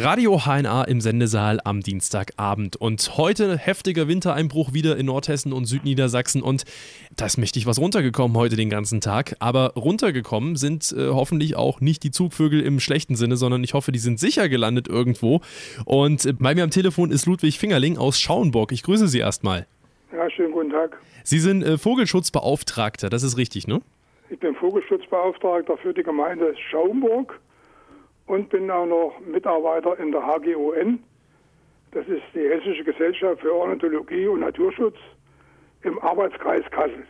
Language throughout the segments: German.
Radio HNA im Sendesaal am Dienstagabend. Und heute heftiger Wintereinbruch wieder in Nordhessen und Südniedersachsen. Und da ist mächtig was runtergekommen heute den ganzen Tag. Aber runtergekommen sind äh, hoffentlich auch nicht die Zugvögel im schlechten Sinne, sondern ich hoffe, die sind sicher gelandet irgendwo. Und äh, bei mir am Telefon ist Ludwig Fingerling aus Schauenburg. Ich grüße Sie erstmal. Ja, schönen guten Tag. Sie sind äh, Vogelschutzbeauftragter, das ist richtig, ne? Ich bin Vogelschutzbeauftragter für die Gemeinde Schaumburg und bin auch noch Mitarbeiter in der HGON. Das ist die Hessische Gesellschaft für Ornithologie und Naturschutz im Arbeitskreis Kassel.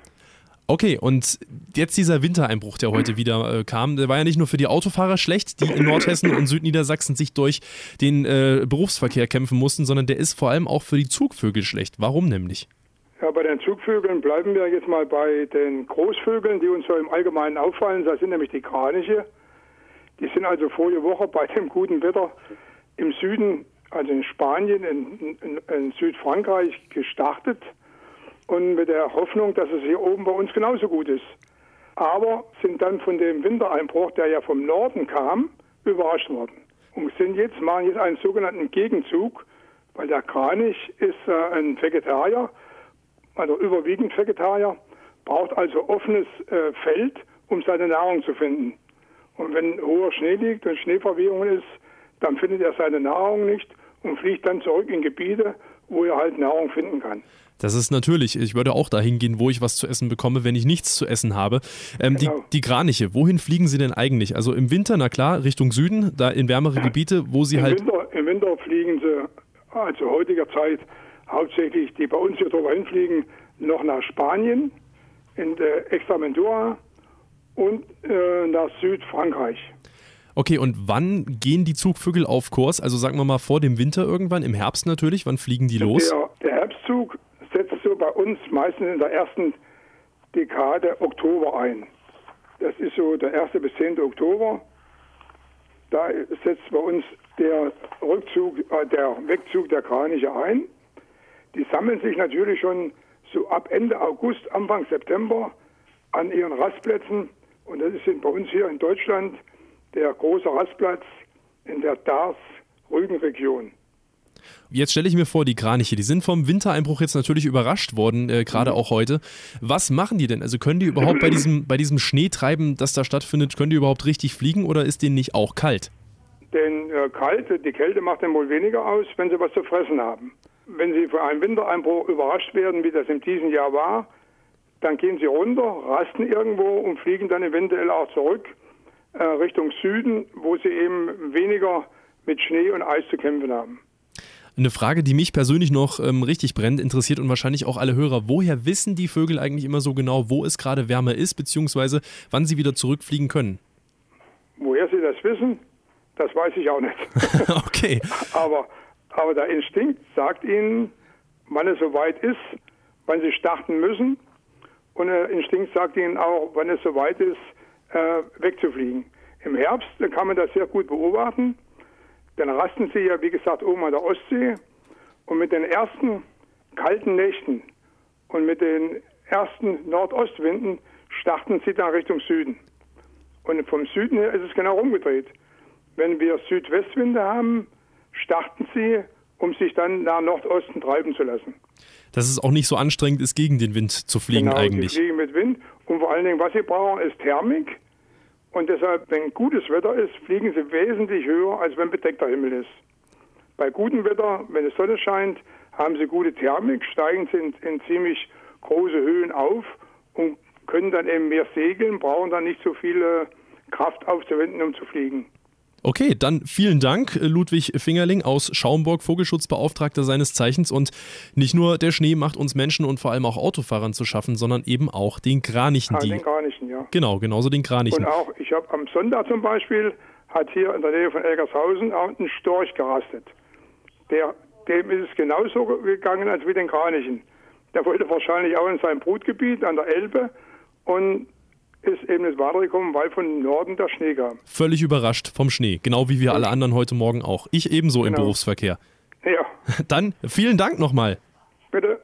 Okay, und jetzt dieser Wintereinbruch, der heute wieder äh, kam, der war ja nicht nur für die Autofahrer schlecht, die in Nordhessen und Südniedersachsen sich durch den äh, Berufsverkehr kämpfen mussten, sondern der ist vor allem auch für die Zugvögel schlecht. Warum nämlich? Ja, bei den Zugvögeln bleiben wir jetzt mal bei den Großvögeln, die uns so im Allgemeinen auffallen. Das sind nämlich die Kraniche. Die sind also vorige Woche bei dem guten Wetter im Süden, also in Spanien, in, in, in Südfrankreich gestartet und mit der Hoffnung, dass es hier oben bei uns genauso gut ist. Aber sind dann von dem Wintereinbruch, der ja vom Norden kam, überrascht worden. Und sind jetzt, machen jetzt einen sogenannten Gegenzug, weil der Kranich ist äh, ein Vegetarier, also überwiegend Vegetarier, braucht also offenes äh, Feld, um seine Nahrung zu finden. Und wenn hoher Schnee liegt und Schneeverwehung ist, dann findet er seine Nahrung nicht und fliegt dann zurück in Gebiete, wo er halt Nahrung finden kann. Das ist natürlich. Ich würde auch dahin gehen, wo ich was zu essen bekomme, wenn ich nichts zu essen habe. Ähm, genau. die, die Kraniche, wohin fliegen sie denn eigentlich? Also im Winter, na klar, Richtung Süden, da in wärmere Gebiete, wo sie Im halt. Winter, Im Winter fliegen sie, also heutiger Zeit, hauptsächlich, die bei uns hier drüber hinfliegen, noch nach Spanien, in der Extremadura und äh, nach Südfrankreich. Okay, und wann gehen die Zugvögel auf Kurs? Also sagen wir mal vor dem Winter irgendwann, im Herbst natürlich. Wann fliegen die los? Der, der Herbstzug setzt so bei uns meistens in der ersten Dekade Oktober ein. Das ist so der 1. bis 10. Oktober. Da setzt bei uns der Rückzug, äh, der Wegzug der Kraniche ein. Die sammeln sich natürlich schon so ab Ende August, Anfang September an ihren Rastplätzen und das ist bei uns hier in Deutschland der große Rastplatz in der Dars-Rügen-Region. Jetzt stelle ich mir vor, die Kraniche, die sind vom Wintereinbruch jetzt natürlich überrascht worden, äh, gerade mhm. auch heute. Was machen die denn? Also können die überhaupt bei diesem, bei diesem Schneetreiben, das da stattfindet, können die überhaupt richtig fliegen oder ist denen nicht auch kalt? Denn äh, kalt, die Kälte macht dann wohl weniger aus, wenn sie was zu fressen haben. Wenn sie von einem Wintereinbruch überrascht werden, wie das in diesem Jahr war, dann gehen sie runter, rasten irgendwo und fliegen dann eventuell auch zurück äh, Richtung Süden, wo sie eben weniger mit Schnee und Eis zu kämpfen haben. Eine Frage, die mich persönlich noch ähm, richtig brennt, interessiert und wahrscheinlich auch alle Hörer. Woher wissen die Vögel eigentlich immer so genau, wo es gerade wärmer ist, beziehungsweise wann sie wieder zurückfliegen können? Woher sie das wissen, das weiß ich auch nicht. okay. aber, aber der Instinkt sagt ihnen, wann es soweit ist, wann sie starten müssen und der Instinkt sagt ihnen auch, wann es soweit ist, äh, wegzufliegen. Im Herbst kann man das sehr gut beobachten. Dann rasten sie ja, wie gesagt, oben an der Ostsee. Und mit den ersten kalten Nächten und mit den ersten Nordostwinden starten sie dann Richtung Süden. Und vom Süden her ist es genau umgedreht. Wenn wir Südwestwinde haben, starten sie, um sich dann nach Nordosten treiben zu lassen dass es auch nicht so anstrengend ist, gegen den Wind zu fliegen genau, eigentlich. Sie fliegen mit Wind und vor allen Dingen, was sie brauchen, ist Thermik. Und deshalb, wenn gutes Wetter ist, fliegen sie wesentlich höher, als wenn bedeckter Himmel ist. Bei gutem Wetter, wenn die Sonne scheint, haben sie gute Thermik, steigen sie in, in ziemlich große Höhen auf und können dann eben mehr segeln, brauchen dann nicht so viel Kraft aufzuwenden, um zu fliegen. Okay, dann vielen Dank, Ludwig Fingerling aus Schaumburg, Vogelschutzbeauftragter seines Zeichens. Und nicht nur der Schnee macht uns Menschen und vor allem auch Autofahrern zu schaffen, sondern eben auch den Kranichen. Ah, den Kranichen, ja. Genau, genauso den Kranichen. Und auch, ich habe am Sonntag zum Beispiel, hat hier in der Nähe von Elgershausen auch ein Storch gerastet. Der, dem ist es genauso gegangen als mit den Kranichen. Der wollte wahrscheinlich auch in sein Brutgebiet an der Elbe und ist eben nicht weitergekommen, weil von Norden der Schnee kam. Völlig überrascht vom Schnee, genau wie wir alle anderen heute Morgen auch. Ich ebenso genau. im Berufsverkehr. Ja. Dann vielen Dank nochmal. Bitte.